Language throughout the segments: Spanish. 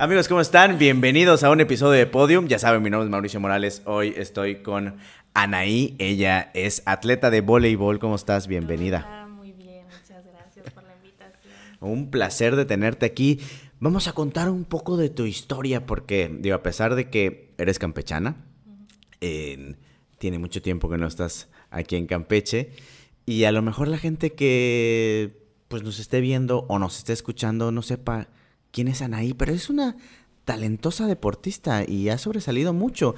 Amigos, ¿cómo están? Bienvenidos a un episodio de Podium. Ya saben, mi nombre es Mauricio Morales. Hoy estoy con Anaí. Ella es atleta de voleibol. ¿Cómo estás? Bienvenida. Hola, muy bien, muchas gracias por la invitación. Un placer de tenerte aquí. Vamos a contar un poco de tu historia porque, digo, a pesar de que eres campechana, eh, tiene mucho tiempo que no estás aquí en Campeche y a lo mejor la gente que pues nos esté viendo o nos esté escuchando no sepa quién es Anaí, pero es una talentosa deportista y ha sobresalido mucho.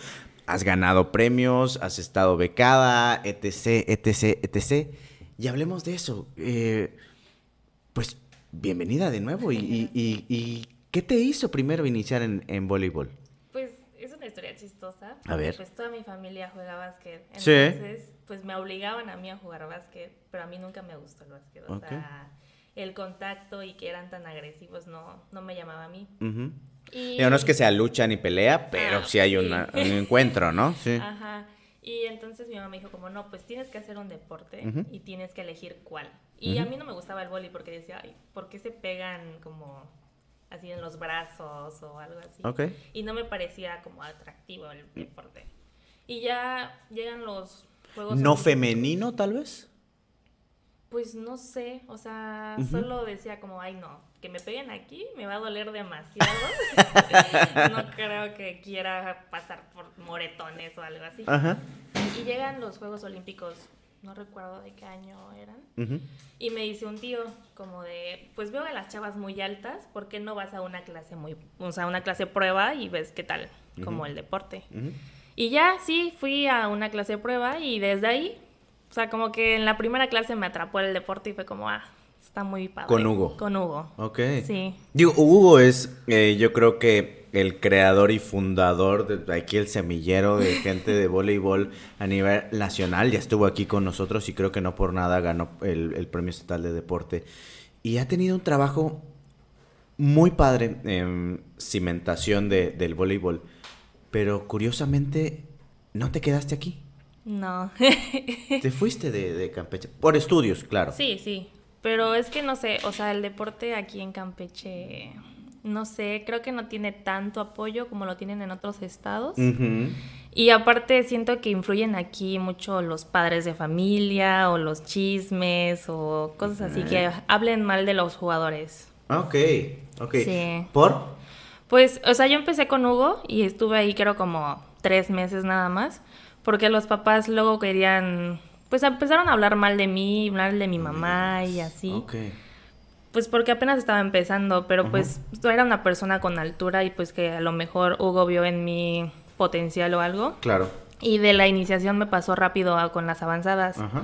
Has ganado premios, has estado becada, etc, etc, etc. Y hablemos de eso. Eh, pues bienvenida de nuevo. ¿Y, y, y- y qué te hizo primero iniciar en, en voleibol? Pues es una historia chistosa. A ver. Pues toda mi familia juega básquet. Sí. Entonces, pues me obligaban a mí a jugar básquet, pero a mí nunca me gustó el básquet. O Ok. sea, el contacto y que eran tan agresivos no, no me llamaba a mí. Ujú. Y... Digo, no es que sea lucha ni pelea, pero Ah, sí hay sí. una- un encuentro, ¿no? Sí. Ajá. Y entonces mi mamá me dijo como, no, pues tienes que hacer un deporte y tienes que elegir cuál. Y a mí no me gustaba el boli porque decía, ay, ¿por qué se pegan como así en los brazos o algo así? Y no me parecía como atractivo el deporte. Y ya llegan los Juegos ¿No femenino, tal vez? Pues no sé, o sea, solo decía como, ay no, que me peguen aquí me va a doler demasiado. no creo que quiera pasar por moretones o algo así. Ajá. Y llegan los Juegos Olímpicos, no recuerdo de qué año eran. Y me dice un tío como de, pues veo a las chavas muy altas, ¿por qué no vas a una clase muy, o sea, una clase prueba y ves qué tal, como el deporte? Y ya, sí, fui a una clase prueba y desde ahí, o sea, como que en la primera clase me atrapó el deporte y fue como, ah, está muy padre. Con Hugo. Con Hugo. Ok. Sí. Digo, Hugo es, eh, yo creo que el creador y fundador de aquí el semillero de gente de voleibol a nivel nacional. Ya estuvo aquí con nosotros y creo que no por nada ganó el, el premio estatal de deporte. Y ha tenido un trabajo muy padre en cimentación de- del voleibol. Pero curiosamente, no te quedaste aquí. No. Te fuiste de, de Campeche. Por estudios, claro. sí, sí. Pero es que no sé, o sea, el deporte aquí en Campeche, no sé, creo que no tiene tanto apoyo como lo tienen en otros estados. Y aparte siento que influyen aquí mucho los padres de familia o los chismes o cosas así que hablen mal de los jugadores. Ah, Ok, ok. Sí. ¿Por? Pues, o sea, yo empecé con Hugo y estuve ahí creo como tres meses nada más, porque los papás luego querían, pues empezaron a hablar mal de mí, hablar de mi mamá y así. Pues porque apenas estaba empezando, pero pues yo era una persona con altura y pues que a lo mejor Hugo vio en mí potencial o algo. Claro. Y de la iniciación me pasó rápido a- con las avanzadas. Ajá.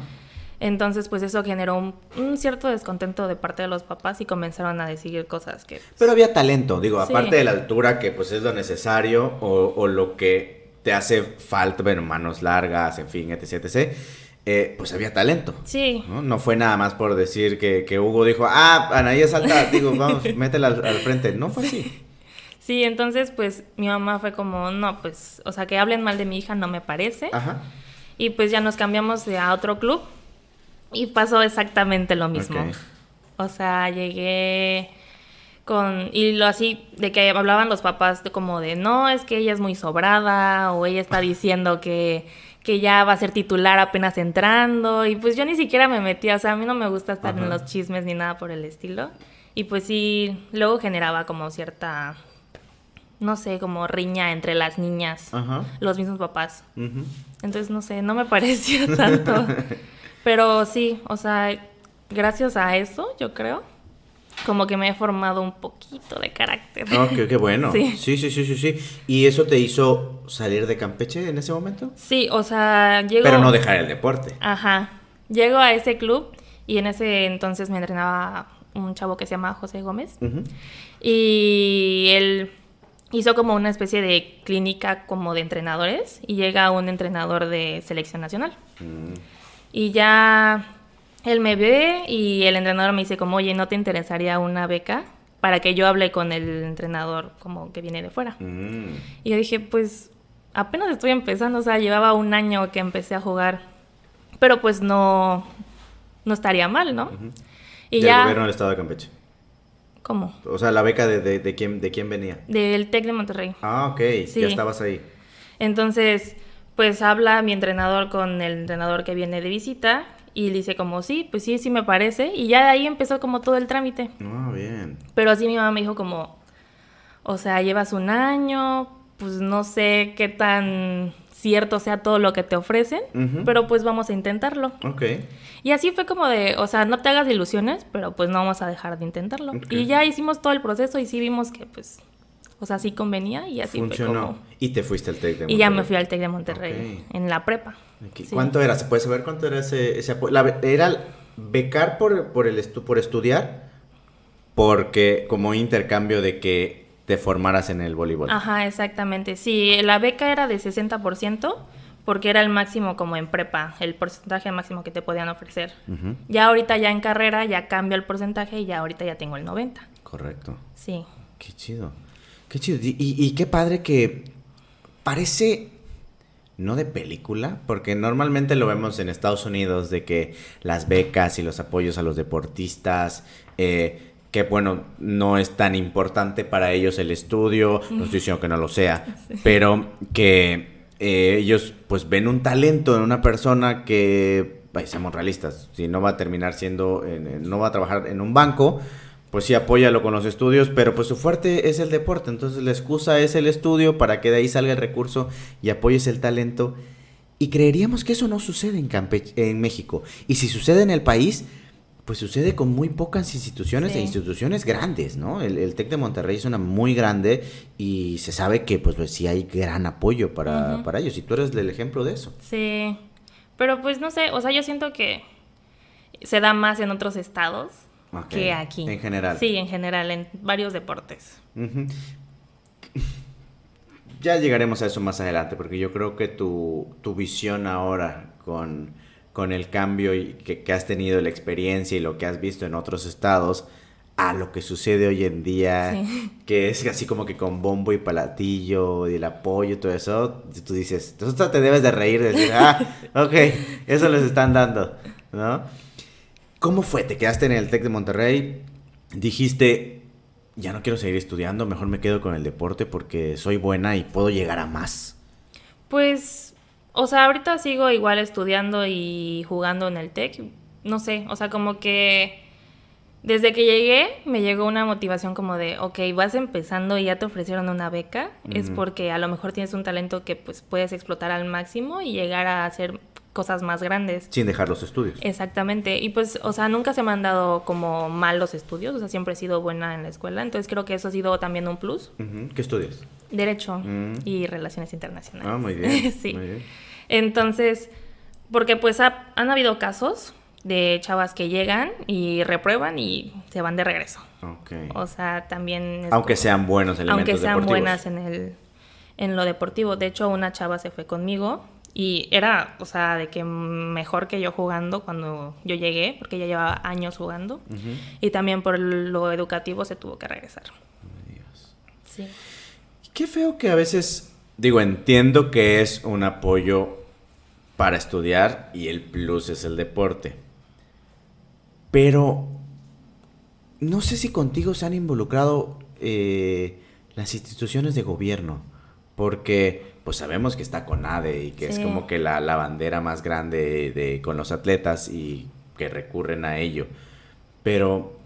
Entonces, pues eso generó un, un cierto descontento de parte de los papás y comenzaron a decir cosas que... Pero había talento, digo, Sí. aparte de la altura, que pues es lo necesario, o, o lo que te hace falta, bueno, manos largas, en fin, etc, etc, eh, pues había talento. Sí, ¿no? No fue nada más por decir que, que Hugo dijo, ah, Anaí es alta, digo, vamos, métela al, al frente. No fue así. Sí, entonces pues mi mamá fue como, no, pues, o sea, que hablen mal de mi hija no me parece. Ajá. Y pues ya nos cambiamos de a otro club y pasó exactamente lo mismo. O sea, llegué con, y lo así, de que hablaban los papás de como de, no, es que ella es muy sobrada o ella está diciendo que, que ya va a ser titular apenas entrando y pues yo ni siquiera me metía, o sea, a mí no me gusta estar Ajá. en los chismes ni nada por el estilo. Y pues sí, luego generaba como cierta, no sé, como riña entre las niñas, Ajá. los mismos papás. Entonces, no sé, no me pareció tanto. Pero sí, o sea, gracias a eso, yo creo, como que me he formado un poquito de carácter. Ok, qué bueno. Sí. sí, sí, sí, sí, sí. ¿Y eso te hizo salir de Campeche en ese momento? Sí, o sea, llego... Pero no dejar el deporte. Ajá. Llego a ese club y en ese entonces me entrenaba un chavo que se llama José Gómez. Y él hizo como una especie de clínica como de entrenadores y llega un entrenador de selección nacional. Mm. Y ya él me ve y el entrenador me dice como, oye, ¿no te interesaría una beca? Para que yo hable con el entrenador como que viene de fuera. Mm. Y yo dije, pues apenas estoy empezando, o sea, llevaba un año que empecé a jugar. Pero pues no, no estaría mal, ¿no? Y Del ya... gobierno del estado de Campeche. ¿Cómo? O sea, la beca de, de, de quién, de quién venía. Del TEC de Monterrey. Ah, ok, Sí. ya estabas ahí. Entonces, pues habla mi entrenador con el entrenador que viene de visita y le dice como, sí, pues sí, sí me parece. Y ya de ahí empezó como todo el trámite. Ah, bien. Pero así mi mamá me dijo como, o sea, llevas un año, pues no sé qué tan cierto sea todo lo que te ofrecen, pero pues vamos a intentarlo. Ok. Y así fue como de, o sea, no te hagas ilusiones, pero pues no vamos a dejar de intentarlo. Y ya hicimos todo el proceso y sí vimos que pues, o sea, sí convenía y así fue Funcionó. como... Y te fuiste al TEC de Y ya me Monterrey. fui al TEC de Monterrey, en la prepa. Sí. ¿Cuánto era? ¿Se puede saber cuánto era ese, ese apoyo? ¿Era becar por, por, el estu- por estudiar? Porque como intercambio de que te formaras en el voleibol. Ajá, exactamente. Sí, la beca era de 60%, porque era el máximo como en prepa, el porcentaje máximo que te podían ofrecer. Ya ahorita ya en carrera ya cambia el porcentaje y ya ahorita ya tengo el 90. Correcto. Sí. Qué chido. Qué chido. Y, qué padre que parece no de película, porque normalmente lo vemos en Estados Unidos de que las becas y los apoyos a los deportistas, eh, que bueno, no es tan importante para ellos el estudio, no estoy diciendo que no lo sea, pero que eh, ellos pues ven un talento en una persona que, ay, seamos realistas, si no va a terminar siendo, en- en- no va a trabajar en un banco, pues sí, apóyalo con los estudios, pero pues su fuerte es el deporte, entonces la excusa es el estudio para que de ahí salga el recurso y apoyes el talento. Y creeríamos que eso no sucede en, Campe- en México. Y si sucede en el país, pues sucede con muy pocas instituciones Sí. e instituciones grandes, ¿no? El, el TEC de Monterrey es una muy grande y se sabe que pues, pues, sí hay gran apoyo para, para ellos. Y tú eres el ejemplo de eso. Sí. Pero pues no sé, o sea, yo siento que se da más en otros estados Que aquí. En general. Sí, en general, en varios deportes. Ya llegaremos a eso más adelante, porque yo creo que tu, tu visión ahora con, con el cambio y que, que has tenido, la experiencia y lo que has visto en otros estados, a lo que sucede hoy en día, Sí. que es así como que con bombo y palatillo y el apoyo y todo eso, tú dices, tú te debes de reír, de decir, ah, ok, eso les están dando, ¿no? ¿Cómo fue? ¿Te quedaste en el TEC de Monterrey? Dijiste, ya no quiero seguir estudiando, mejor me quedo con el deporte porque soy buena y puedo llegar a más. Pues, o sea, ahorita sigo igual estudiando y jugando en el TEC. No sé, o sea, como que desde que llegué me llegó una motivación como de, ok, vas empezando y ya te ofrecieron una beca, es porque a lo mejor tienes un talento que pues puedes explotar al máximo y llegar a hacer cosas más grandes. Sin dejar los estudios. Exactamente, y pues, o sea, nunca se me han dado como mal los estudios, o sea, siempre he sido buena en la escuela, entonces creo que eso ha sido también un plus. ¿Qué estudias? Derecho Mm. y relaciones internacionales. Ah, muy bien. sí. muy bien. Entonces, porque pues ha- han habido casos de chavas que llegan y reprueban y se van de regreso. Ok. O sea, también... Aunque como- sean buenos elementos Aunque sean deportivos. buenas en, el, en lo deportivo. De hecho, una chava se fue conmigo y era, o sea, de que mejor que yo jugando cuando yo llegué, porque ella llevaba años jugando. Y también por lo educativo se tuvo que regresar. Dios. Sí. Qué feo que a veces, digo, entiendo que es un apoyo para estudiar y el plus es el deporte. Pero no sé si contigo se han involucrado eh, las instituciones de gobierno, porque pues sabemos que está CONADE y que es como que la, la bandera más grande de, con los atletas y que recurren a ello. Pero,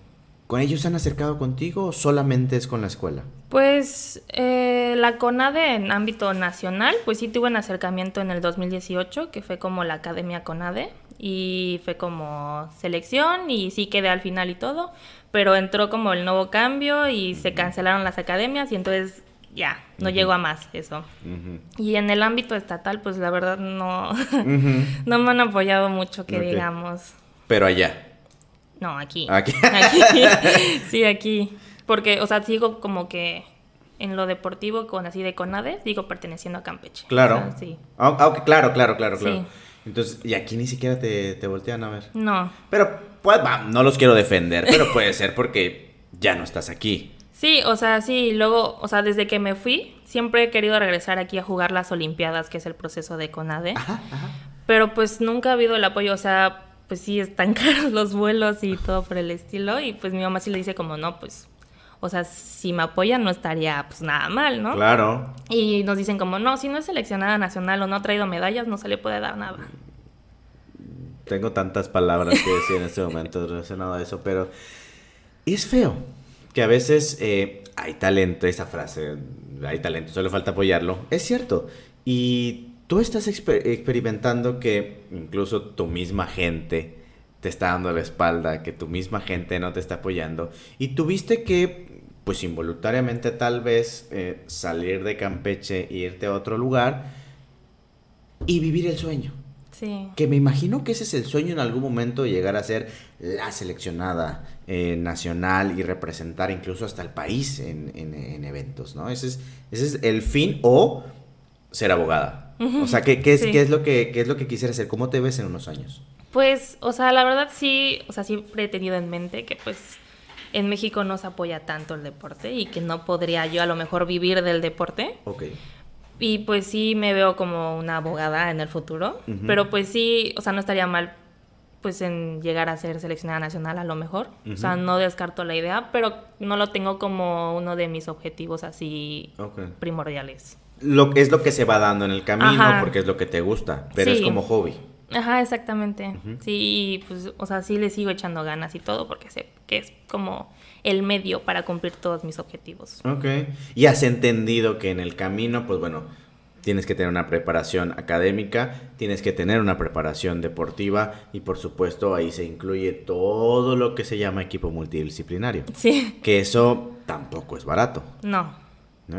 ¿con ellos se han acercado contigo o solamente es con la escuela? Pues eh, la CONADE en ámbito nacional, pues sí tuve un acercamiento en el 2018, que fue como la Academia CONADE, y fue como selección, y sí quedé al final y todo, pero entró como el nuevo cambio y se cancelaron las academias, y entonces ya, no Ujú. llegó a más eso. Y en el ámbito estatal, pues la verdad no, no me han apoyado mucho, que digamos. Pero allá. No, aquí. Aquí. Aquí. Sí, aquí. Porque, o sea, sigo como que en lo deportivo con así de CONADE, sigo perteneciendo a Campeche. Claro. O sea, sí. Ah, ah, ok, claro, claro, claro, claro. Sí. Entonces, y aquí ni siquiera te, te voltean a ver. No. Pero, pues, va, no los quiero defender, pero puede ser porque ya no estás aquí. Sí, o sea, sí, luego, o sea, desde que me fui, siempre he querido regresar aquí a jugar las Olimpiadas, que es el proceso de CONADE. Ajá, ajá. Pero pues nunca ha habido el apoyo, o sea, pues sí, están caros los vuelos y todo por el estilo. Y pues mi mamá sí le dice como, no, pues o sea, si me apoyan no estaría pues nada mal, ¿no? Claro. Y nos dicen como, no, si no es seleccionada nacional o no ha traído medallas, no se le puede dar nada. Tengo tantas palabras que decir en este momento relacionado a eso, pero es feo que a veces eh, hay talento, esa frase, hay talento, solo falta apoyarlo. Es cierto. Y tú estás experimentando que incluso tu misma gente te está dando la espalda, que tu misma gente no te está apoyando. Y tuviste que, pues involuntariamente tal vez, eh, salir de Campeche e irte a otro lugar y vivir el sueño. Sí. Que me imagino que ese es el sueño en algún momento de llegar a ser la seleccionada eh, nacional y representar incluso hasta el país en, eventos, ¿no? Ese es, ese es el fin o ser abogada. O sea, ¿qué, qué es, ¿qué, es lo que, ¿qué es lo que quisiera hacer? ¿Cómo te ves en unos años? Pues, o sea, la verdad sí, o sea, siempre he tenido en mente que pues en México no se apoya tanto el deporte y que no podría yo a lo mejor vivir del deporte. Ok. Y pues sí me veo como una abogada en el futuro, pero pues sí, o sea, no estaría mal pues en llegar a ser seleccionada nacional a lo mejor. O sea, no descarto la idea, pero no lo tengo como uno de mis objetivos así primordiales. Lo, es lo que se va dando en el camino porque es lo que te gusta, pero es como hobby. Ajá, exactamente. Sí, pues, o sea, sí le sigo echando ganas y todo porque sé que es como el medio para cumplir todos mis objetivos. Ok. Y has entendido que en el camino, pues bueno, tienes que tener una preparación académica, tienes que tener una preparación deportiva y por supuesto ahí se incluye todo lo que se llama equipo multidisciplinario. Sí. Que eso tampoco es barato. No.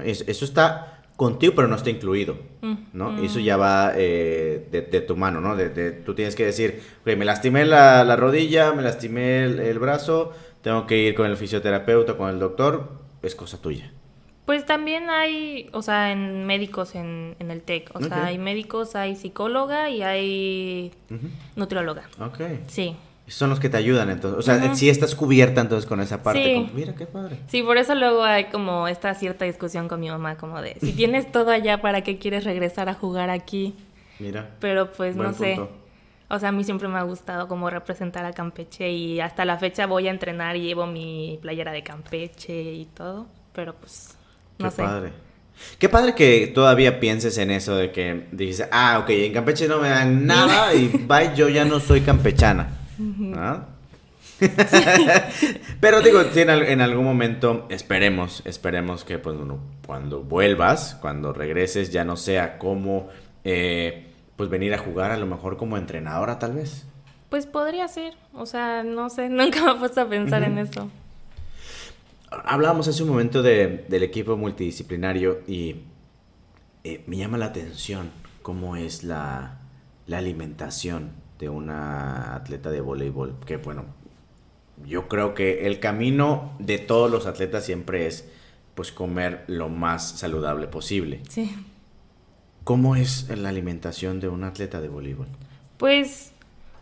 Eso, está contigo, pero no está incluido, mm, ¿no? Mm. Eso ya va eh, de, tu mano, ¿no? De, tú tienes que decir, me lastimé la, rodilla, me lastimé el, brazo, tengo que ir con el fisioterapeuta, con el doctor, es cosa tuya. Pues también hay, o sea, en médicos en, el TEC, o sea, hay médicos, hay psicóloga y hay nutrióloga. Ok. Sí son los que te ayudan entonces. O sea, si estás cubierta entonces con esa parte. mira qué padre. Sí, por eso luego hay como esta cierta discusión con mi mamá, como de, si tienes todo allá, ¿para qué quieres regresar a jugar aquí? Mira. Pero pues no sé. O sea, a mí siempre me ha gustado como representar a Campeche y hasta la fecha voy a entrenar y llevo mi playera de Campeche y todo. Pero pues, no qué Padre. Qué padre que todavía pienses en eso de que dices, ah, ok, en Campeche no me dan nada y bye, yo ya no soy campechana. ¿Ah? Pero digo, si en, algún momento esperemos, esperemos que pues, cuando vuelvas, cuando regreses, ya no sea como eh, pues venir a jugar a lo mejor como entrenadora tal vez. Pues podría ser, o sea, no sé, nunca me he puesto a pensar en eso. Hablábamos hace un momento del equipo multidisciplinario y eh, me llama la atención cómo es la, la alimentación de una atleta de voleibol, que bueno, yo creo que el camino de todos los atletas siempre es pues comer lo más saludable posible. Sí. ¿Cómo es la alimentación de un atleta de voleibol? Pues,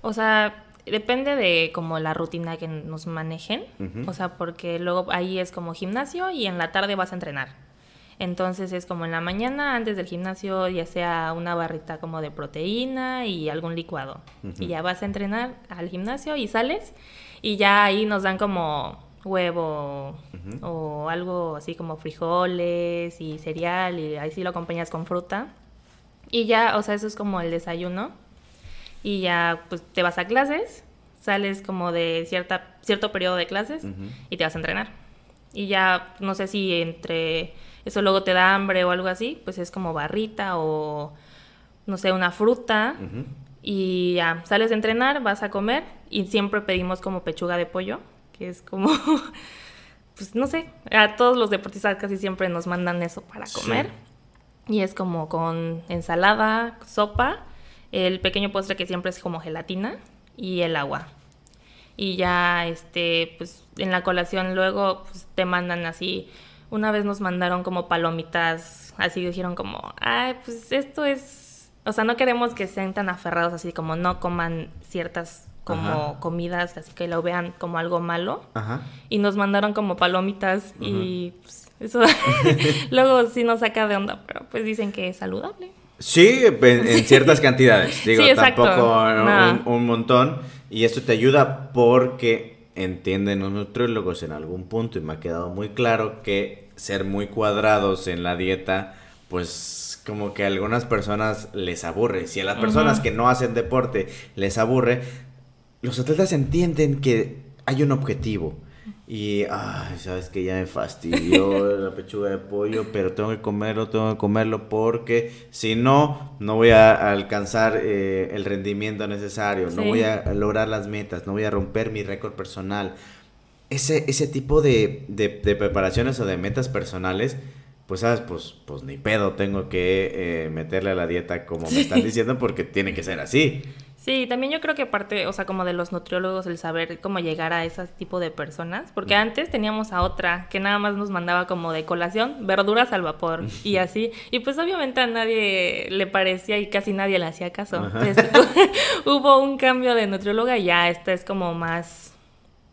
o sea, depende de como la rutina que nos manejen, o sea, porque luego ahí es como gimnasio y en la tarde vas a entrenar. Entonces es como en la mañana antes del gimnasio, ya sea una barrita como de proteína y algún licuado. Y ya vas a entrenar al gimnasio y sales y ya ahí nos dan como huevo o algo así como frijoles y cereal y ahí sí lo acompañas con fruta. Y ya, o sea, eso es como el desayuno. Y ya pues te vas a clases, sales como de cierta, cierto periodo de clases y te vas a entrenar. Y ya no sé si entre eso luego te da hambre o algo así, pues es como barrita o, no sé, una fruta. Y ya, sales a entrenar, vas a comer y siempre pedimos como pechuga de pollo, que es como, pues no sé, a todos los deportistas casi siempre nos mandan eso para comer. Y es como con ensalada, sopa, el pequeño postre que siempre es como gelatina y el agua. Y ya, este, pues en la colación luego pues, te mandan así una vez nos mandaron como palomitas, así dijeron como, ay, pues esto es, o sea, no queremos que sean tan aferrados así como no coman ciertas como comidas, así que lo vean como algo malo. Ajá. Y nos mandaron como palomitas y pues, eso luego sí nos saca de onda, pero pues dicen que es saludable. Sí, en, ciertas cantidades, digo, tampoco un, un montón. Y esto te ayuda porque entienden los nutriólogos en algún punto y me ha quedado muy claro que ser muy cuadrados en la dieta, pues como que a algunas personas les aburre. Si a las personas que no hacen deporte les aburre, los atletas entienden que hay un objetivo. Y, ay, sabes que ya me fastidió la pechuga de pollo, pero tengo que comerlo, tengo que comerlo porque si no, no voy a alcanzar eh, el rendimiento necesario, no voy a lograr las metas, no voy a romper mi récord personal. Ese, ese tipo de, de, preparaciones o de metas personales, pues, ¿sabes? Pues, pues ni pedo, tengo que eh, meterle a la dieta como me están diciendo porque tiene que ser así. Sí, también yo creo que parte, o sea, como de los nutriólogos, el saber cómo llegar a ese tipo de personas, porque antes teníamos a otra que nada más nos mandaba como de colación, verduras al vapor y así, y pues obviamente a nadie le parecía y casi nadie le hacía caso. hubo un cambio de nutrióloga y ya esta es como más,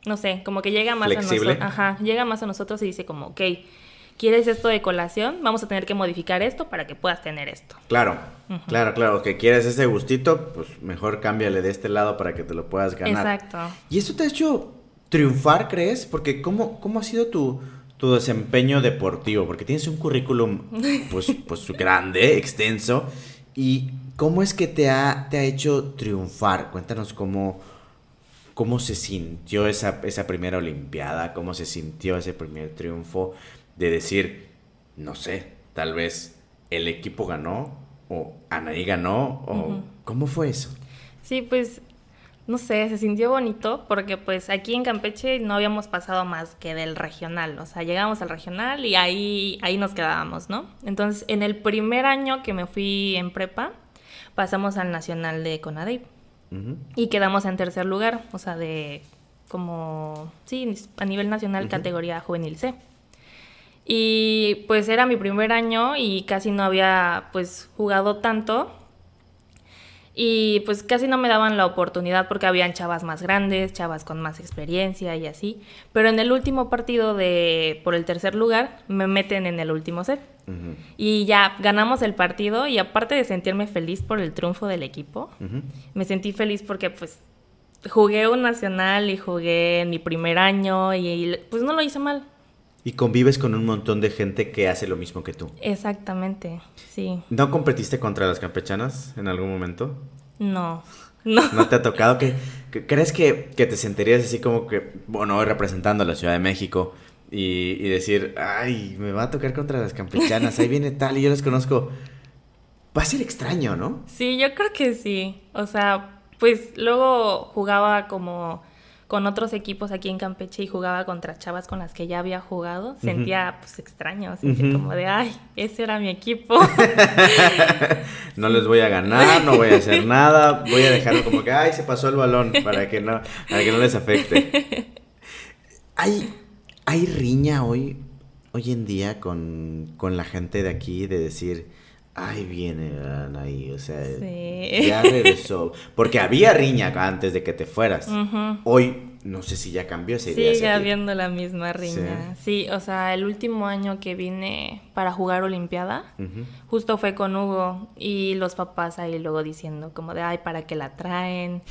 no sé, como que llega más a nosotros, ajá, llega más a nosotros y dice como, ok, ¿quieres esto de colación? Vamos a tener que modificar esto para que puedas tener esto. Claro, claro, claro. Que quieres ese gustito, pues mejor cámbiale de este lado para que te lo puedas ganar. Exacto. ¿Y eso te ha hecho triunfar, crees? Porque ¿cómo, cómo ha sido tu, tu desempeño deportivo? Porque tienes un currículum, pues, pues grande, extenso. ¿Y cómo es que te ha, te ha hecho triunfar? Cuéntanos cómo... ¿Cómo se sintió esa, esa primera Olimpiada? ¿Cómo se sintió ese primer triunfo? De decir, no sé, tal vez el equipo ganó o Anaí ganó o ¿cómo fue eso? Sí, pues no sé, se sintió bonito porque pues aquí en Campeche no habíamos pasado más que del regional, o sea, llegamos al regional y ahí, ahí nos quedábamos, ¿no? Entonces, en el primer año que me fui en prepa, pasamos al nacional de Conadey y quedamos en tercer lugar, o sea, de como, sí, a nivel nacional categoría juvenil C. Y pues era mi primer año y casi no había pues jugado tanto. Y pues casi no me daban la oportunidad porque habían chavas más grandes, chavas con más experiencia y así. Pero en el último partido de por el tercer lugar me meten en el último set. Y ya ganamos el partido y aparte de sentirme feliz por el triunfo del equipo, me sentí feliz porque pues jugué un nacional y jugué en mi primer año y pues no lo hice mal. Y convives con un montón de gente que hace lo mismo que tú. Exactamente, sí. ¿No competiste contra las campechanas en algún momento? No. No. ¿No te ha tocado que, crees que, te sentirías así como que, bueno, representando a la Ciudad de México y, y, decir, ay, me va a tocar contra las campechanas, ahí viene tal y yo las conozco? Va a ser extraño, ¿no? Sí, yo creo que sí. O sea, pues luego jugaba como con otros equipos aquí en Campeche y jugaba contra chavas con las que ya había jugado, sentía pues extraño, sentía como de, ay, ese era mi equipo. no les voy a ganar, no voy a hacer nada, voy a dejarlo como que, ay, se pasó el balón para que no, para que no les afecte. ¿Hay, hay riña hoy, hoy en día con, con la gente de aquí de decir Ay, viene ahí, o sea, ya regresó. Porque había riña antes de que te fueras. Hoy no sé si ya cambió esa idea. Sigue habiendo la misma riña. Sí. o sea, el último año que vine para jugar Olimpiada, justo fue con Hugo y los papás ahí luego diciendo como de, ay, ¿para qué la traen?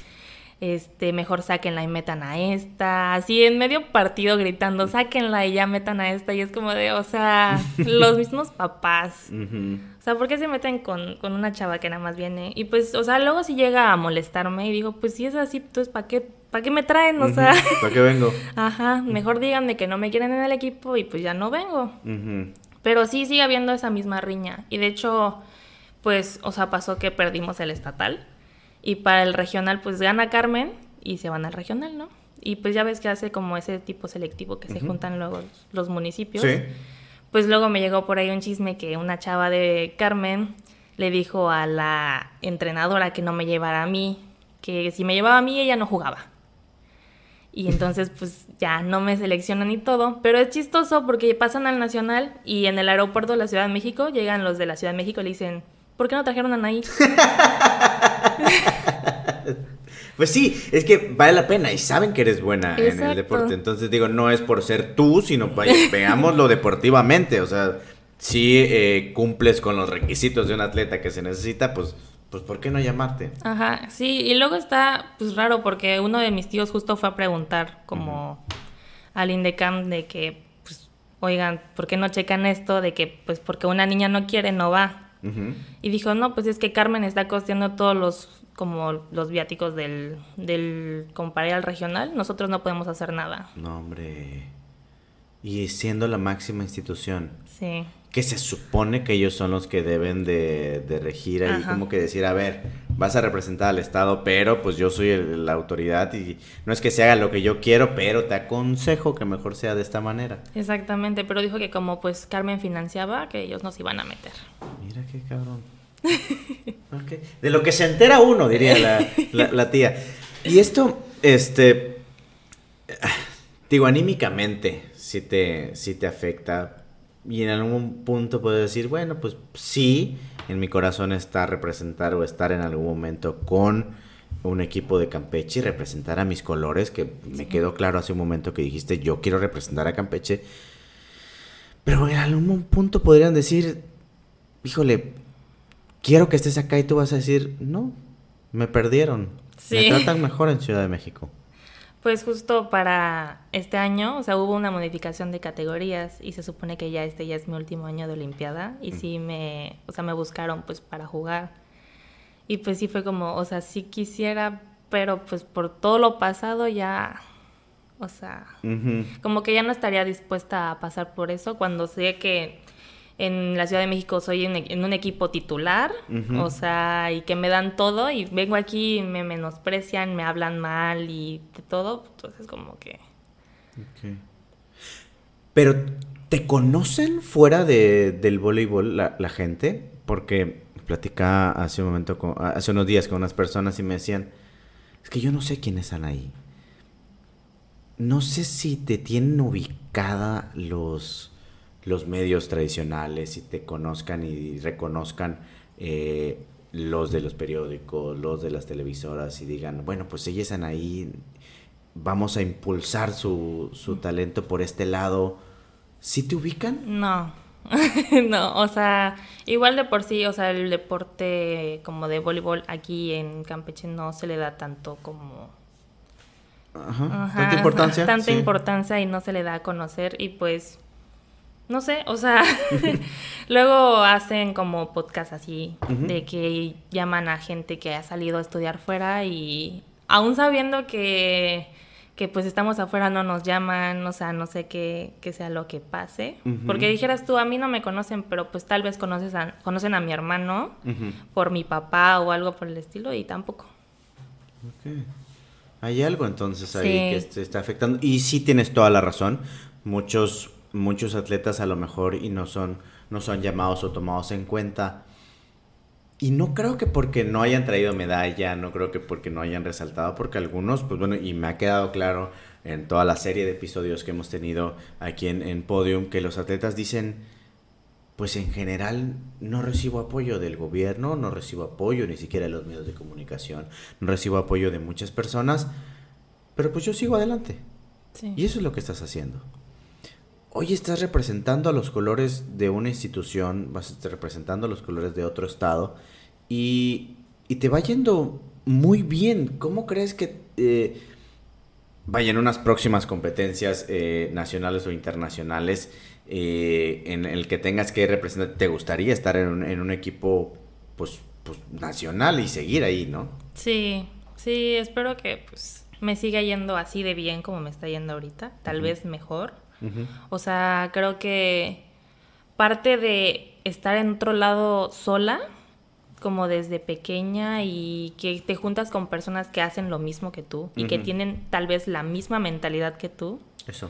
este, mejor sáquenla y metan a esta, así en medio partido gritando, sáquenla y ya metan a esta, y es como de, o sea, los mismos papás. Sea, ¿por qué se meten con, una chava que nada más viene? Y pues, o sea, luego si llega a molestarme y digo, pues si es así, entonces ¿para qué, ¿para qué me traen? O sea... ¿Para qué vengo? Ajá, mejor díganme que no me quieren en el equipo y pues ya no vengo. Pero sí sigue habiendo esa misma riña. Y de hecho, pues, o sea, pasó que perdimos el estatal. Y para el regional, pues gana Carmen y se van al regional, ¿no? Y pues ya ves que hace como ese tipo selectivo que se juntan luego los municipios. Sí. Pues luego me llegó por ahí un chisme que una chava de Carmen le dijo a la entrenadora que no me llevara a mí, que si me llevaba a mí ella no jugaba. Y entonces pues ya no me seleccionan y todo, pero es chistoso porque pasan al Nacional y en el aeropuerto de la Ciudad de México llegan los de la Ciudad de México y le dicen, ¿por qué no trajeron a Anaí? Pues sí, es que vale la pena y saben que eres buena en el deporte. Entonces digo, no es por ser tú, sino veámoslo deportivamente. O sea, si eh, cumples con los requisitos de un atleta que se necesita, pues, pues ¿por qué no llamarte? Ajá, sí, y luego está pues raro porque uno de mis tíos justo fue a preguntar como al INDECAM de que, pues, oigan, ¿por qué no checan esto? De que, pues, porque una niña no quiere, no va. Y dijo, no, pues es que Carmen está costeando todos los, como los viáticos del, del, como al regional, nosotros no podemos hacer nada. No, hombre. Y siendo la máxima institución. Sí que se supone que ellos son los que deben de, regir ahí, como que decir, a ver, vas a representar al Estado, pero pues yo soy la autoridad y no es que se haga lo que yo quiero, pero te aconsejo que mejor sea de esta manera. Exactamente, pero dijo que como pues Carmen financiaba, que ellos nos iban a meter. Mira qué cabrón. De lo que se entera uno, diría la, la tía. Y esto, este, digo, anímicamente, si te, si te afecta y en algún punto puedo decir, bueno, pues sí, en mi corazón está representar o estar en algún momento con un equipo de Campeche y representar a mis colores, que me quedó claro hace un momento que dijiste, yo quiero representar a Campeche. Pero en algún punto podrían decir, híjole, quiero que estés acá y tú vas a decir, no, me perdieron. Me tratan mejor en Ciudad de México. Pues justo para este año, o sea, hubo una modificación de categorías y se supone que ya este ya es mi último año de Olimpiada y sí me, o sea, me buscaron pues para jugar. Y pues sí fue como, o sea, sí quisiera, pero pues por todo lo pasado ya, o sea, como que ya no estaría dispuesta a pasar por eso cuando sé que en la Ciudad de México soy en, un equipo titular, o sea, y que me dan todo y vengo aquí y me menosprecian, me hablan mal y de todo, entonces como que... Pero, ¿te conocen fuera de, del voleibol la, la, gente? Porque platicaba hace un momento, con, hace unos días con unas personas y me decían, es que yo no sé quiénes están ahí. No sé si te tienen ubicada los los medios tradicionales y te conozcan y reconozcan eh, los de los periódicos, los de las televisoras y digan, bueno, pues ellos están ahí, vamos a impulsar su, su talento por este lado. ¿Sí te ubican? No, no, o sea, igual de por sí, o sea, el deporte como de voleibol aquí en Campeche no se le da tanto como... Ajá, tanta importancia. Tanta importancia y no se le da a conocer y pues no sé, o sea, luego hacen como podcast así, de que llaman a gente que ha salido a estudiar fuera y aún sabiendo que, que pues estamos afuera no nos llaman, o sea, no sé qué, qué sea lo que pase. Porque dijeras tú, a mí no me conocen, pero pues tal vez conoces a, conocen a mi hermano por mi papá o algo por el estilo y tampoco. Hay algo entonces ahí que te está afectando. Y sí tienes toda la razón. Muchos muchos atletas a lo mejor y no son, no son llamados o tomados en cuenta. Y no creo que porque no hayan traído medalla, no creo que porque no hayan resaltado, porque algunos, pues bueno, y me ha quedado claro en toda la serie de episodios que hemos tenido aquí en, en Podium, que los atletas dicen, pues en general no recibo apoyo del gobierno, no recibo apoyo ni siquiera de los medios de comunicación, no recibo apoyo de muchas personas, pero pues yo sigo adelante. Y eso es lo que estás haciendo hoy estás representando a los colores de una institución, vas a estar representando a los colores de otro estado y, te va yendo muy bien. ¿Cómo crees que eh, vayan unas próximas competencias eh, nacionales o internacionales eh, en el que tengas que representar? ¿Te gustaría estar en un, equipo pues, pues, nacional y seguir ahí, no? Sí, sí, espero que pues me siga yendo así de bien como me está yendo ahorita, tal vez mejor o sea, creo que parte de estar en otro lado sola, como desde pequeña y que te juntas con personas que hacen lo mismo que tú y que tienen tal vez la misma mentalidad que tú. Eso.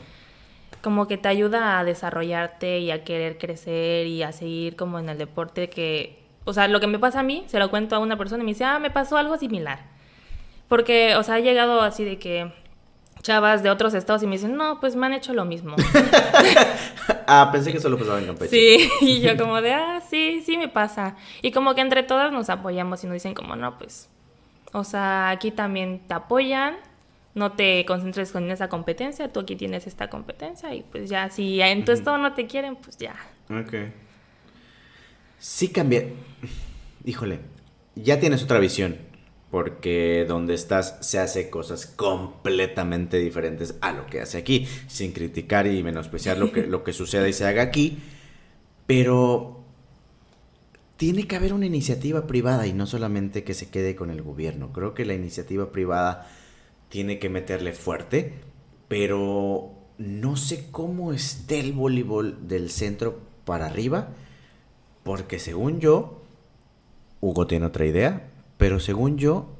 Como que te ayuda a desarrollarte y a querer crecer y a seguir como en el deporte que, o sea, lo que me pasa a mí, se lo cuento a una persona y me dice, ah, me pasó algo similar. Porque, o sea, ha llegado así de que chavas de otros estados y me dicen, no, pues me han hecho lo mismo. ah, pensé que solo pasaba en Campeche. Sí, y yo como de, ah, sí, sí me pasa. Y como que entre todas nos apoyamos y nos dicen como, no, pues, o sea, aquí también te apoyan, no te concentres con esa competencia, tú aquí tienes esta competencia y pues ya, si en tu estado no te quieren, pues ya. Ok. Sí cambia. Híjole, ya tienes otra visión, porque donde estás se hace cosas completamente diferentes a lo que hace aquí, sin criticar y menospreciar lo que, lo que sucede y se haga aquí, pero tiene que haber una iniciativa privada y no solamente que se quede con el gobierno. Creo que la iniciativa privada tiene que meterle fuerte, pero no sé cómo esté el voleibol del centro para arriba, porque según yo, Hugo tiene otra idea, pero según yo,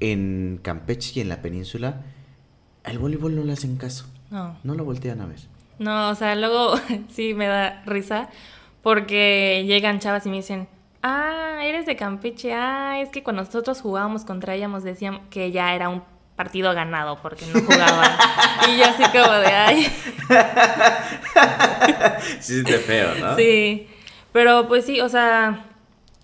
en Campeche y en la península, al voleibol no le hacen caso. No. No lo voltean a ver. No, o sea, luego sí me da risa porque llegan chavas y me dicen, ah, eres de Campeche, ah, es que cuando nosotros jugábamos contra ella nos decían que ya era un partido ganado porque no jugaban. y yo así como de, ay. sí, es de feo, ¿no? Sí, pero pues sí, o sea,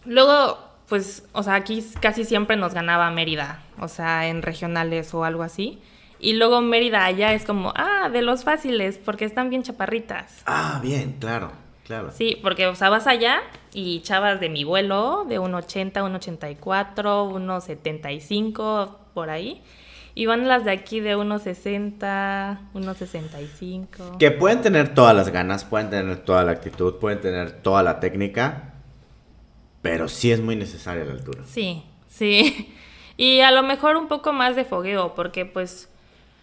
luego, pues, o sea, aquí casi siempre nos ganaba Mérida, o sea, en regionales o algo así. Y luego Mérida allá es como, ah, de los fáciles, porque están bien chaparritas. Ah, bien, claro, claro. Sí, porque, o sea, vas allá y chavas de mi vuelo, de 1,80, 1,84, 1,75, por ahí. Y van las de aquí de 1,60, 1,65. Que pueden tener todas las ganas, pueden tener toda la actitud, pueden tener toda la técnica, pero sí es muy necesaria la altura. Sí, sí. Y a lo mejor un poco más de fogueo, porque pues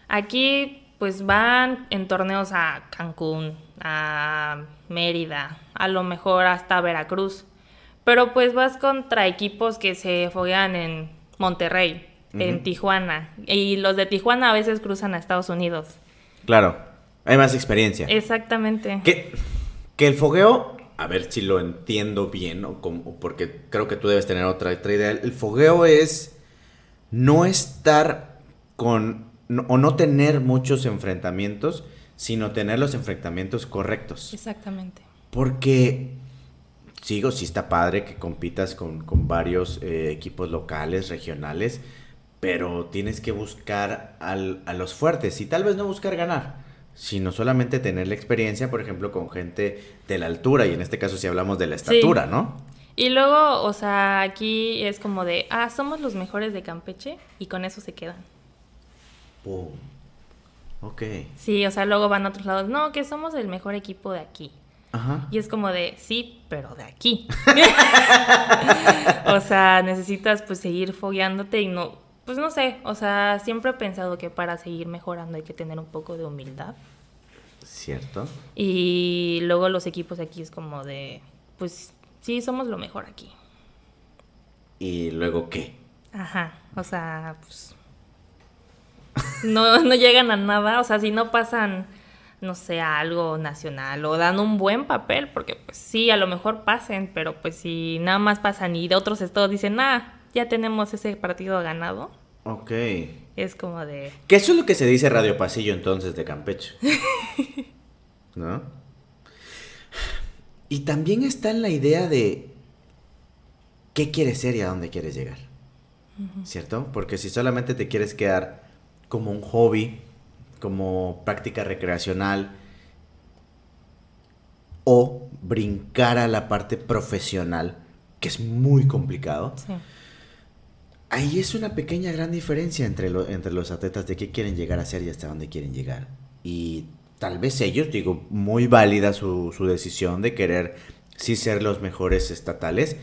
aquí pues van en torneos a Cancún, a Mérida, a lo mejor hasta Veracruz. Pero pues vas contra equipos que se foguean en Monterrey, en Tijuana. Y los de Tijuana a veces cruzan a Estados Unidos. Claro, hay más experiencia. Exactamente. Que, que el fogueo, a ver si lo entiendo bien, o como- porque creo que tú debes tener otra, otra idea. El fogueo es no estar con, no- o no tener muchos enfrentamientos, sino tener los enfrentamientos correctos. Exactamente. Porque, sigo, sí está padre que compitas con, con varios eh, equipos locales, regionales, pero tienes que buscar al- a los fuertes y tal vez no buscar ganar, sino solamente tener la experiencia, por ejemplo, con gente de la altura, y en este caso si hablamos de la Sí. estatura, ¿no? Y luego, o sea, aquí es como de, ah, somos los mejores de Campeche y con eso se quedan. Pum. Ok. Sí, o sea, luego van a otros lados, no, que somos el mejor equipo de aquí. Ajá. Y es como de, sí, pero de aquí. o sea, necesitas pues seguir fogueándote y no, pues no sé, o sea, siempre he pensado que para seguir mejorando hay que tener un poco de humildad. ¿Cierto? Y luego los equipos aquí es como de, pues sí, somos lo mejor aquí. ¿Y luego qué? Ajá, o sea, pues no, no llegan a nada, o sea, si no pasan, no sé, a algo nacional o dan un buen papel, porque pues sí, a lo mejor pasen, pero pues si nada más pasan y de otros estados dicen, ah, ya tenemos ese partido ganado, Ok. es como de, Que eso es lo que se dice Radio Pasillo entonces de Campeche. ¿No? Y también está en la idea de qué quieres ser y a dónde quieres llegar. ¿Cierto? Porque si solamente te quieres quedar como un hobby, como práctica recreacional, o brincar a la parte profesional, que es muy complicado, sí, Ahí es una pequeña gran diferencia entre, entre los atletas de qué quieren llegar a ser y hasta dónde quieren llegar. Y tal vez ellos, digo, muy válida su, su decisión de querer sí ser los mejores estatales,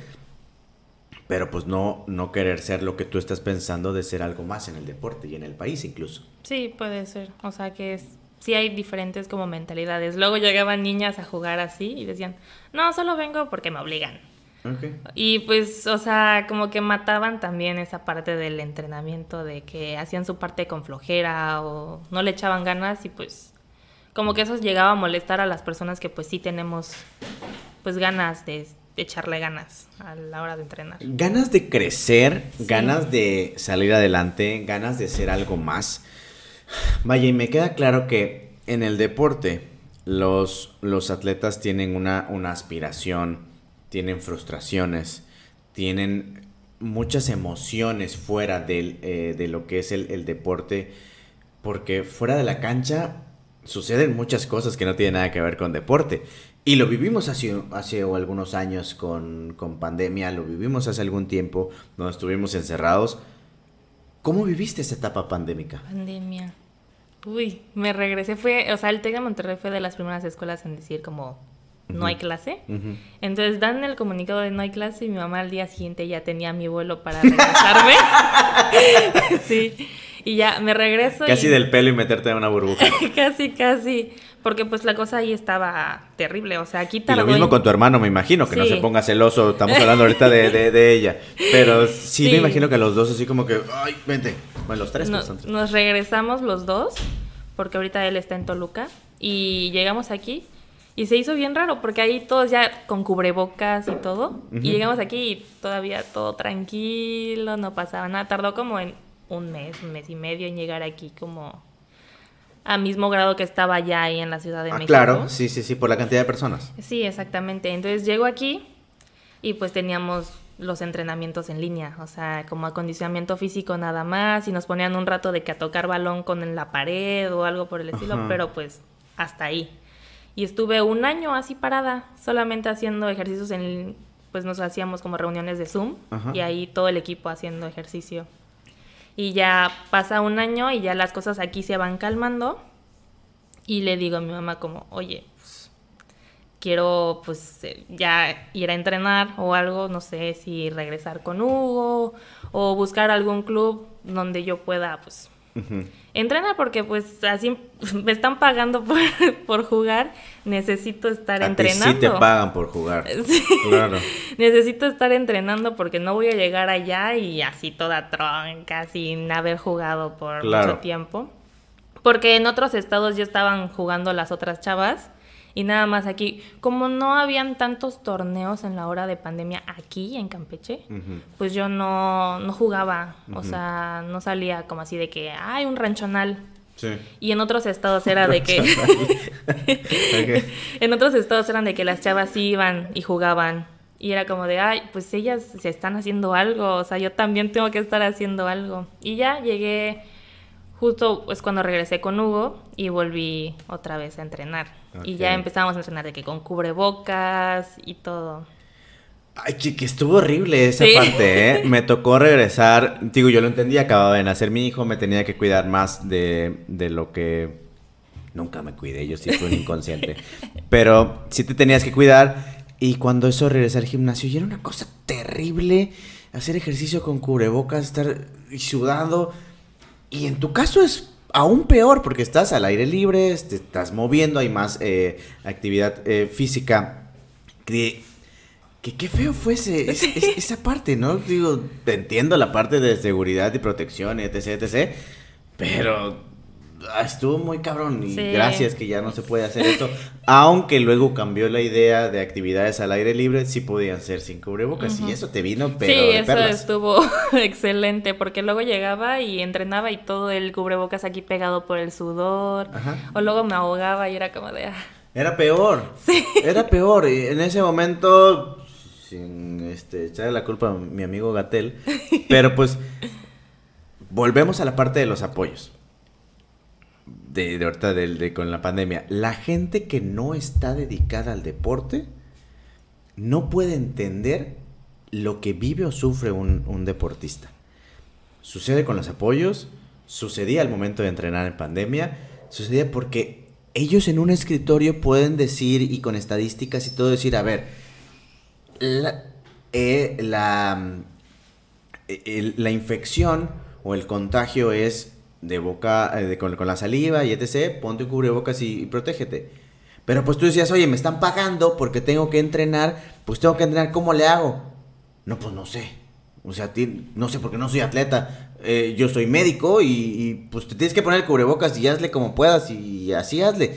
pero pues no, no querer ser lo que tú estás pensando de ser algo más en el deporte y en el país incluso. sí, puede ser, o sea que es, sí hay diferentes como mentalidades. Luego llegaban niñas a jugar así y decían, no, solo vengo porque me obligan. Y pues, o sea, como que mataban también esa parte del entrenamiento, de que hacían su parte con flojera o no le echaban ganas y pues como que eso llegaba a molestar a las personas que pues sí tenemos pues ganas de, de echarle ganas a la hora de entrenar. Ganas de crecer, Sí. ganas de salir adelante, ganas de ser algo más. Vaya, y me queda claro que en el deporte los, los atletas tienen una, una aspiración, tienen frustraciones, tienen muchas emociones fuera del, eh, de lo que es el, el deporte, porque fuera de la cancha suceden muchas cosas que no tienen nada que ver con deporte. Y lo vivimos hace, hace algunos años con, con pandemia, lo vivimos hace algún tiempo, donde estuvimos encerrados. ¿Cómo viviste esa etapa pandémica? Pandemia. Uy, me regresé. Fue, o sea, el TEC de Monterrey fue de las primeras escuelas en decir como no hay clase. Entonces dan el comunicado de no hay clase y mi mamá al día siguiente ya tenía mi vuelo para regresarme. sí. Y ya me regreso. Casi del pelo y meterte en una burbuja. casi, casi. Porque pues la cosa ahí estaba terrible. O sea, aquí Y lo mismo con tu hermano, me imagino, que no se ponga celoso. Estamos hablando ahorita de, ella. Pero sí, me imagino que los dos así como que, ay, vente. Bueno, los tres. Pues, nos regresamos los dos, porque ahorita él está en Toluca. Y llegamos aquí y se hizo bien raro porque ahí todos ya con cubrebocas y todo. Y llegamos aquí y todavía todo tranquilo, no pasaba nada. Tardó como en un mes, un mes y medio en llegar aquí como a mismo grado que estaba ya ahí en la Ciudad de ah, México. Claro, sí, sí, sí, por la cantidad de personas. Sí, exactamente. Entonces llego aquí y pues teníamos los entrenamientos en línea, o sea, como acondicionamiento físico nada más y nos ponían un rato de que a tocar balón con la pared o algo por el estilo, pero pues hasta ahí. Y estuve un año así parada, solamente haciendo ejercicios en, pues nos hacíamos como reuniones de Zoom y ahí todo el equipo haciendo ejercicio. Y ya pasa un año y ya las cosas aquí se van calmando. Y le digo a mi mamá como, oye, pues, quiero pues eh, ya ir a entrenar o algo, no sé si regresar con Hugo o buscar algún club donde yo pueda pues Entrena porque pues así me están pagando por, jugar, necesito estar entrenando. sí te pagan por jugar. Claro. necesito estar entrenando porque no voy a llegar allá y así toda tronca sin haber jugado por mucho tiempo. Porque en otros estados ya estaban jugando las otras chavas y nada más aquí. Como no habían tantos torneos en la hora de pandemia aquí en Campeche, pues yo no, no jugaba, o sea, no salía como así de que, hay un ranchonal. Sí. Y en otros estados era de que... en otros estados eran de que las chavas iban y jugaban. Y era como de, ay, pues ellas se están haciendo algo, o sea, yo también tengo que estar haciendo algo. Y ya llegué justo pues cuando regresé con Hugo y volví otra vez a entrenar. Y ya empezamos a entrenar de que con cubrebocas y todo. Ay, que estuvo horrible esa parte, ¿eh? Me tocó regresar, digo, yo lo entendí, acababa de nacer mi hijo, me tenía que cuidar más de, de lo que nunca me cuidé, yo sí fui un inconsciente. Pero sí te tenías que cuidar y cuando eso regresé al gimnasio, y era una cosa terrible hacer ejercicio con cubrebocas, estar sudando. Y en tu caso es aún peor porque estás al aire libre, te estás moviendo, hay más eh, actividad eh, física. Que, qué feo fuese esa parte, ¿no? Digo, te entiendo la parte de seguridad y protección, etc, etc. Pero Ah, estuvo muy cabrón y gracias que ya no se puede hacer esto. Aunque luego cambió la idea de actividades al aire libre, sí podían ser sin cubrebocas y eso te vino, pero. Sí, eso estuvo excelente porque luego llegaba y entrenaba y todo el cubrebocas aquí pegado por el sudor. O luego me ahogaba y era como de. Ah. Era peor. Sí. Era peor. Y en ese momento, sin este, echarle la culpa a mi amigo Gatel, pero pues volvemos a la parte de los apoyos de, de ahorita con la pandemia, la gente que no está dedicada al deporte no puede entender lo que vive o sufre un, deportista. Sucede con los apoyos, sucedía al momento de entrenar en pandemia, sucedía porque ellos en un escritorio pueden decir y con estadísticas y todo decir, a ver, la, eh, la, eh, la infección o el contagio es de boca, eh, con, la saliva y etc., ponte un cubrebocas y, protégete. Pero pues tú decías, oye, me están pagando porque tengo que entrenar, pues tengo que entrenar, ¿cómo le hago? No, pues no sé. O sea, no sé porque no soy atleta. Eh, yo soy médico y, pues te tienes que poner el cubrebocas y hazle como puedas y así hazle.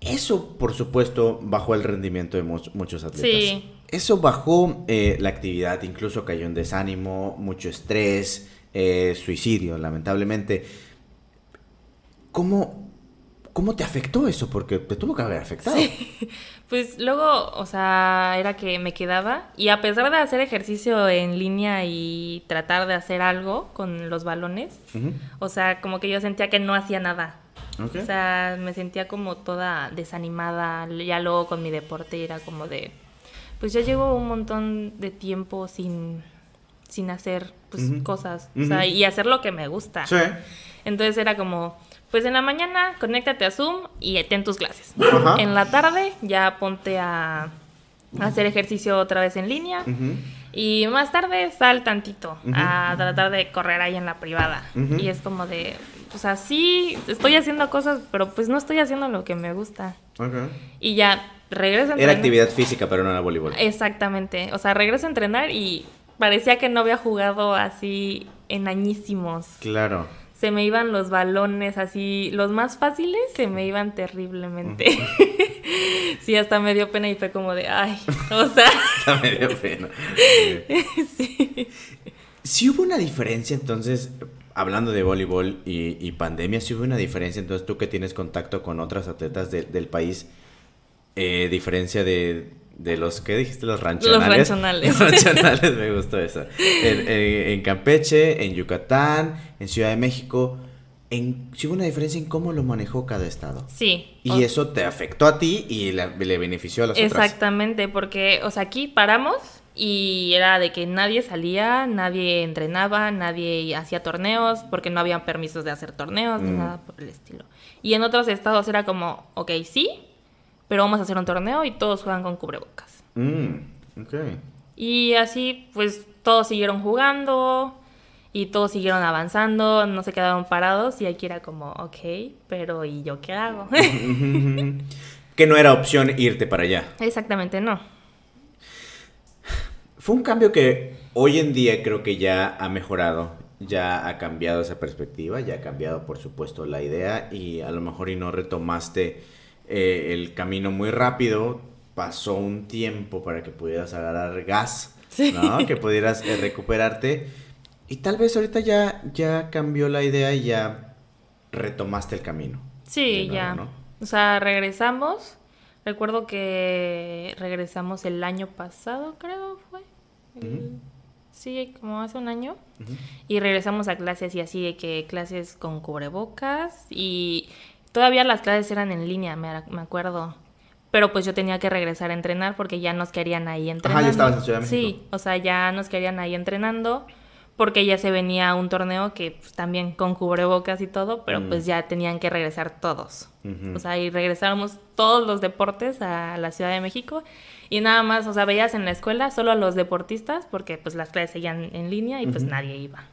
Eso, por supuesto, bajó el rendimiento de muchos atletas. Sí. Eso bajó eh, la actividad, incluso cayó en desánimo, mucho estrés, eh, suicidio, lamentablemente. ¿Cómo, ¿Cómo te afectó eso? Porque te tuvo que haber afectado. Pues luego, o sea, era que me quedaba y a pesar de hacer ejercicio en línea y tratar de hacer algo con los balones, o sea, como que yo sentía que no hacía nada. O sea, me sentía como toda desanimada. Ya luego con mi deporte era como de, pues ya llevo un montón de tiempo sin, sin hacer pues, cosas. O sea, y hacer lo que me gusta. Sí. Entonces era como, pues en la mañana conéctate a Zoom y ten tus clases. En la tarde ya ponte a, hacer ejercicio otra vez en línea. Y más tarde sal tantito a tratar de correr ahí en la privada. Y es como de, o sea, sí, estoy haciendo cosas, pero pues no estoy haciendo lo que me gusta. Y ya regreso a entrenar. Era actividad física, pero no era voleibol. Exactamente. O sea, regreso a entrenar y parecía que no había jugado así en añísimos. Claro se me iban los balones así, los más fáciles se me iban terriblemente. sí, hasta me dio pena y fue como de, ay, o sea. hasta me dio pena. sí. Sí hubo una diferencia entonces, hablando de voleibol y, pandemia, sí hubo una diferencia entonces tú que tienes contacto con otras atletas del país, eh, diferencia de de los que dijiste los ranchonales. Los ranchonales. Los ranchonales, me gustó eso. En, Campeche, en Yucatán, en Ciudad de México. En, ¿Sí hubo una diferencia en cómo lo manejó cada estado? Sí. Y eso te afectó a ti y le benefició a las otras. Exactamente, porque, o sea, aquí paramos y era de que nadie salía, nadie entrenaba, nadie hacía torneos, porque no había permisos de hacer torneos, ni mm. nada por el estilo. Y en otros estados era como, ok, sí, pero vamos a hacer un torneo y todos juegan con cubrebocas. Mm, y así, pues todos siguieron jugando y todos siguieron avanzando, no se quedaron parados y aquí era como, ok, pero ¿y yo qué hago? que no era opción irte para allá. Exactamente, no. Fue un cambio que hoy en día creo que ya ha mejorado, ya ha cambiado esa perspectiva, ya ha cambiado por supuesto la idea y a lo mejor y no retomaste eh, el camino muy rápido, pasó un tiempo para que pudieras agarrar gas, ¿no? Que pudieras eh, recuperarte. Y tal vez ahorita ya, ya cambió la idea y ya retomaste el camino. Sí, ya. O sea, regresamos. Recuerdo que regresamos el año pasado, creo fue. Sí, como hace un año. Y regresamos a clases y así de que clases con cubrebocas y Todavía las clases eran en línea, me, acuerdo. Pero pues yo tenía que regresar a entrenar porque ya nos querían ahí entrenando. Ajá, ya estabas en Ciudad de México. Sí, o sea, ya nos querían ahí entrenando porque ya se venía un torneo que pues, también con cubrebocas y todo, pero pues mm. ya tenían que regresar todos. O sea, y regresamos todos los deportes a la Ciudad de México y nada más, o sea, veías en la escuela solo a los deportistas porque pues las clases seguían en línea y pues nadie iba.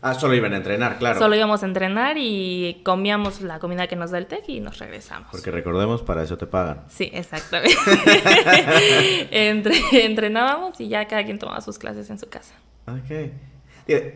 Ah, solo iban a entrenar, claro. Solo íbamos a entrenar y comíamos la comida que nos da el TEC y nos regresamos. Porque recordemos, para eso te pagan. Sí, exactamente. entrenábamos y ya cada quien tomaba sus clases en su casa. Ok.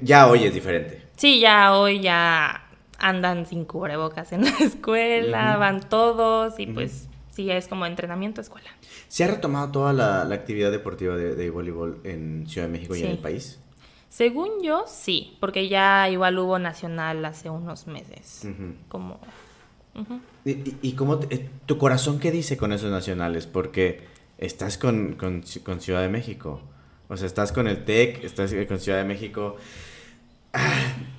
Ya hoy es diferente. Sí, ya hoy ya andan sin cubrebocas en la escuela, van todos y pues sí, es como entrenamiento escuela. ¿Se ha retomado toda la, actividad deportiva de, voleibol en Ciudad de México y en el país? Según yo, sí, porque ya igual hubo nacional hace unos meses. Como. ¿Y, cómo eh, tu corazón qué dice con esos nacionales? Porque estás con, con, Ciudad de México. O sea, estás con el TEC, estás con Ciudad de México.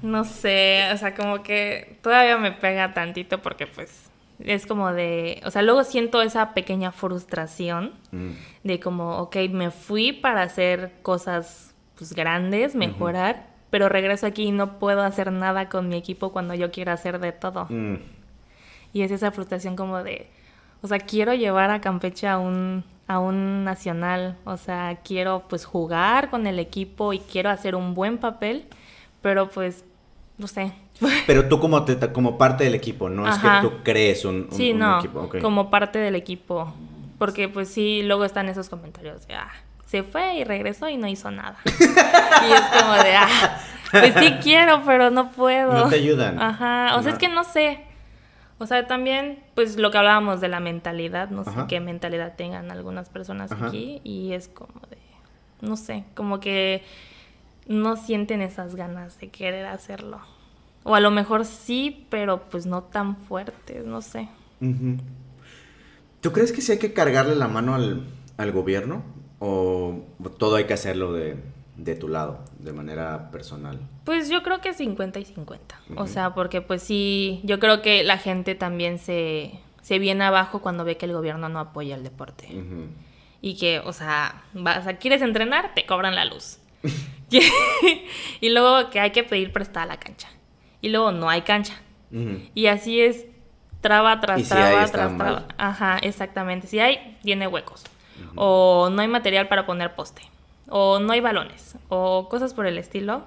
No sé, o sea, como que todavía me pega tantito porque pues es como de, o sea, luego siento esa pequeña frustración mm. de como, ok, me fui para hacer cosas pues grandes, mejorar, pero regreso aquí y no puedo hacer nada con mi equipo cuando yo quiero hacer de todo. Mm. Y es esa frustración como de, o sea, quiero llevar a Campeche a un, a un nacional, o sea, quiero pues jugar con el equipo y quiero hacer un buen papel, pero pues, no sé, pero tú como, como parte del equipo, no es que tú crees un, sí, no, como parte del equipo. Porque pues sí, luego están esos comentarios de, ah, se fue y regresó y no hizo nada. y es como de, ah, pues sí quiero, pero no puedo. No te ayudan. Ajá, o sea, es que no sé. O sea, también, pues lo que hablábamos de la mentalidad, no sé qué mentalidad tengan algunas personas aquí y es como de, no sé, como que no sienten esas ganas de querer hacerlo. O a lo mejor sí, pero pues no tan fuertes, no sé. ¿Tú crees que sí hay que cargarle la mano al, gobierno? ¿O todo hay que hacerlo de, de tu lado, de manera personal? Pues yo creo que 50 y 50. O sea, porque pues sí, yo creo que la gente también se, se viene abajo cuando ve que el gobierno no apoya el deporte. Y que, o sea, vas a, quieres entrenar, te cobran la luz. y luego que hay que pedir prestada la cancha. Y luego no hay cancha. Y así es traba tras traba tras traba. Ajá, exactamente. Si hay, tiene huecos. O no hay material para poner poste. O no hay balones. O cosas por el estilo.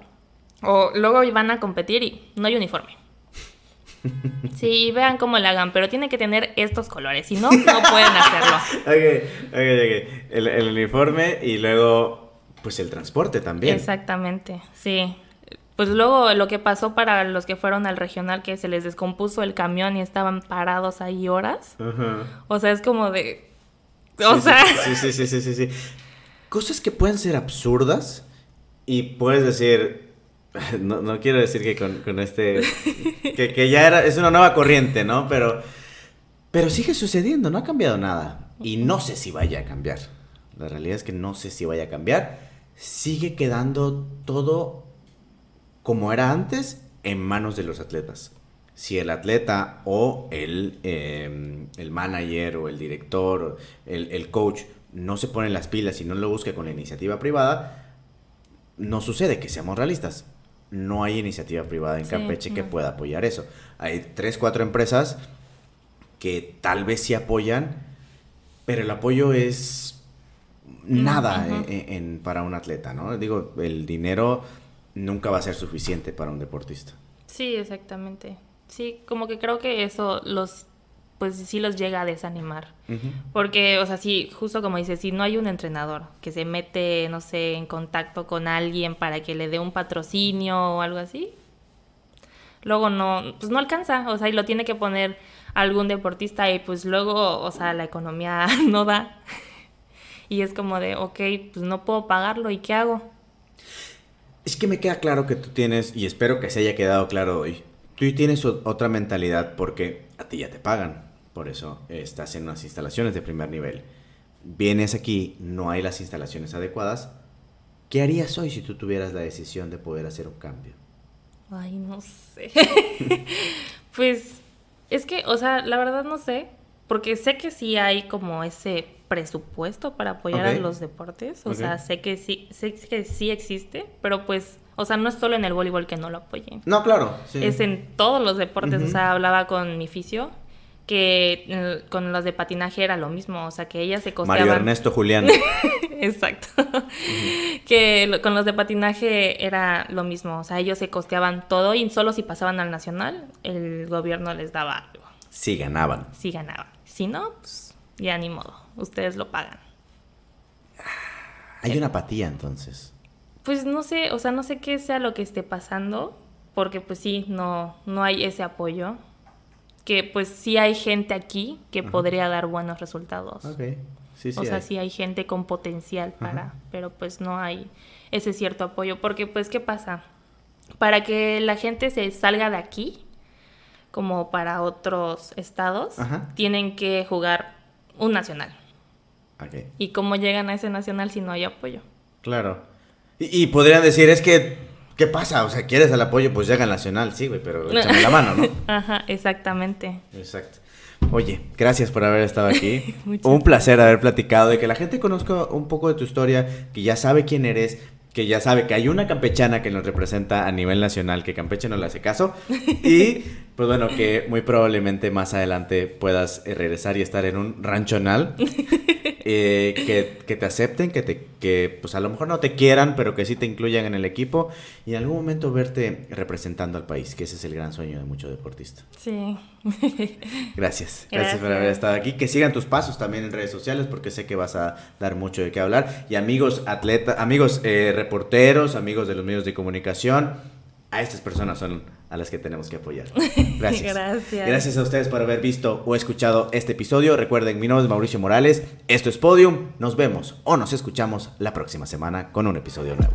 O luego van a competir y no hay uniforme. Sí, vean cómo le hagan, pero tiene que tener estos colores, si no, no pueden hacerlo. ok, ok, ok. El, el uniforme y luego, pues el transporte también. Exactamente, sí pues luego lo que pasó para los que fueron al regional, que se les descompuso el camión y estaban parados ahí horas. O sea, es como de... O sea... Sí, sí, sí, sí, sí, sí. Cosas que pueden ser absurdas y puedes decir... No, quiero decir que con, este... Que, que, ya era, es una nueva corriente, ¿no? Pero, pero sigue sucediendo, no ha cambiado nada. Y no sé si vaya a cambiar. La realidad es que no sé si vaya a cambiar. Sigue quedando todo como era antes, en manos de los atletas. Si el atleta o el, em, el manager o el director, el, el coach, no se pone las pilas y no lo busca con la iniciativa privada, no sucede, que seamos realistas. No hay iniciativa privada en Campeche que pueda apoyar eso. Hay tres, cuatro empresas que tal vez sí apoyan, pero el apoyo es nada para un atleta, ¿no? Digo, el dinero nunca va a ser suficiente para un deportista. Sí, exactamente. Sí, como que creo que eso los, pues sí los llega a desanimar. Porque, o sea, sí, justo como dices, si no hay un entrenador que se mete, no sé, en contacto con alguien para que le dé un patrocinio o algo así, luego no, pues no alcanza, o sea, y lo tiene que poner algún deportista y pues luego, o sea, la economía no da. y es como de, ok, pues no puedo pagarlo, ¿y qué hago? Es que me queda claro que tú tienes, y espero que se haya quedado claro hoy, tú tienes otra mentalidad porque a ti ya te pagan. Por eso estás en unas instalaciones de primer nivel. Vienes aquí, no hay las instalaciones adecuadas. ¿Qué harías hoy si tú tuvieras la decisión de poder hacer un cambio? Ay, no sé. pues es que, o sea, la verdad no sé. Porque sé que sí hay como ese presupuesto para apoyar a los deportes. O sea, sé que sí, sé que sí existe, pero pues, o sea, no es solo en el voleibol que no lo apoyen. No, claro. Es en todos los deportes. O sea, hablaba con mi fisio que eh, con los de patinaje era lo mismo, o sea, que ellas se costeaban... Mario Ernesto Julián. Exacto. que con los de patinaje era lo mismo, o sea, ellos se costeaban todo y solo si pasaban al nacional, el gobierno les daba algo. Sí ganaban. Sí ganaban. Si no, pues ya ni modo, ustedes lo pagan. Hay una apatía entonces. Pues no sé, o sea, no sé qué sea lo que esté pasando, porque pues sí, no, no hay ese apoyo. Que pues sí hay gente aquí que podría dar buenos resultados. Ok. Sí, sí o sea, sí hay gente con potencial para, pero pues no hay ese cierto apoyo. Porque pues, ¿qué pasa? Para que la gente se salga de aquí, como para otros estados, tienen que jugar un nacional. ¿Y cómo llegan a ese nacional si no hay apoyo? Claro. Y, podrían decir, es que, ¿qué pasa? O sea, ¿quieres el apoyo? Pues llega al nacional, sí, güey, pero échame la mano, ¿no? Ajá, exactamente. Exacto. Oye, gracias por haber estado aquí. un placer haber platicado, de que la gente conozca un poco de tu historia, que ya sabe quién eres, que ya sabe que hay una campechana que nos representa a nivel nacional, que Campeche no le hace caso. Y pues bueno, que muy probablemente más adelante puedas eh, regresar y estar en un ranchonal. Eh, que, que, te acepten, que, te, que pues a lo mejor no te quieran, pero que sí te incluyan en el equipo y en algún momento verte representando al país, que ese es el gran sueño de muchos deportistas. Sí. Gracias. Gracias, por haber estado aquí. Que sigan tus pasos también en redes sociales porque sé que vas a dar mucho de qué hablar. Y amigos atletas, amigos eh, reporteros, amigos de los medios de comunicación, a estas personas son a las que tenemos que apoyar. Gracias. Gracias. Gracias a ustedes por haber visto o escuchado este episodio. Recuerden, mi nombre es Mauricio Morales. Esto es Podium. Nos vemos o nos escuchamos la próxima semana con un episodio nuevo.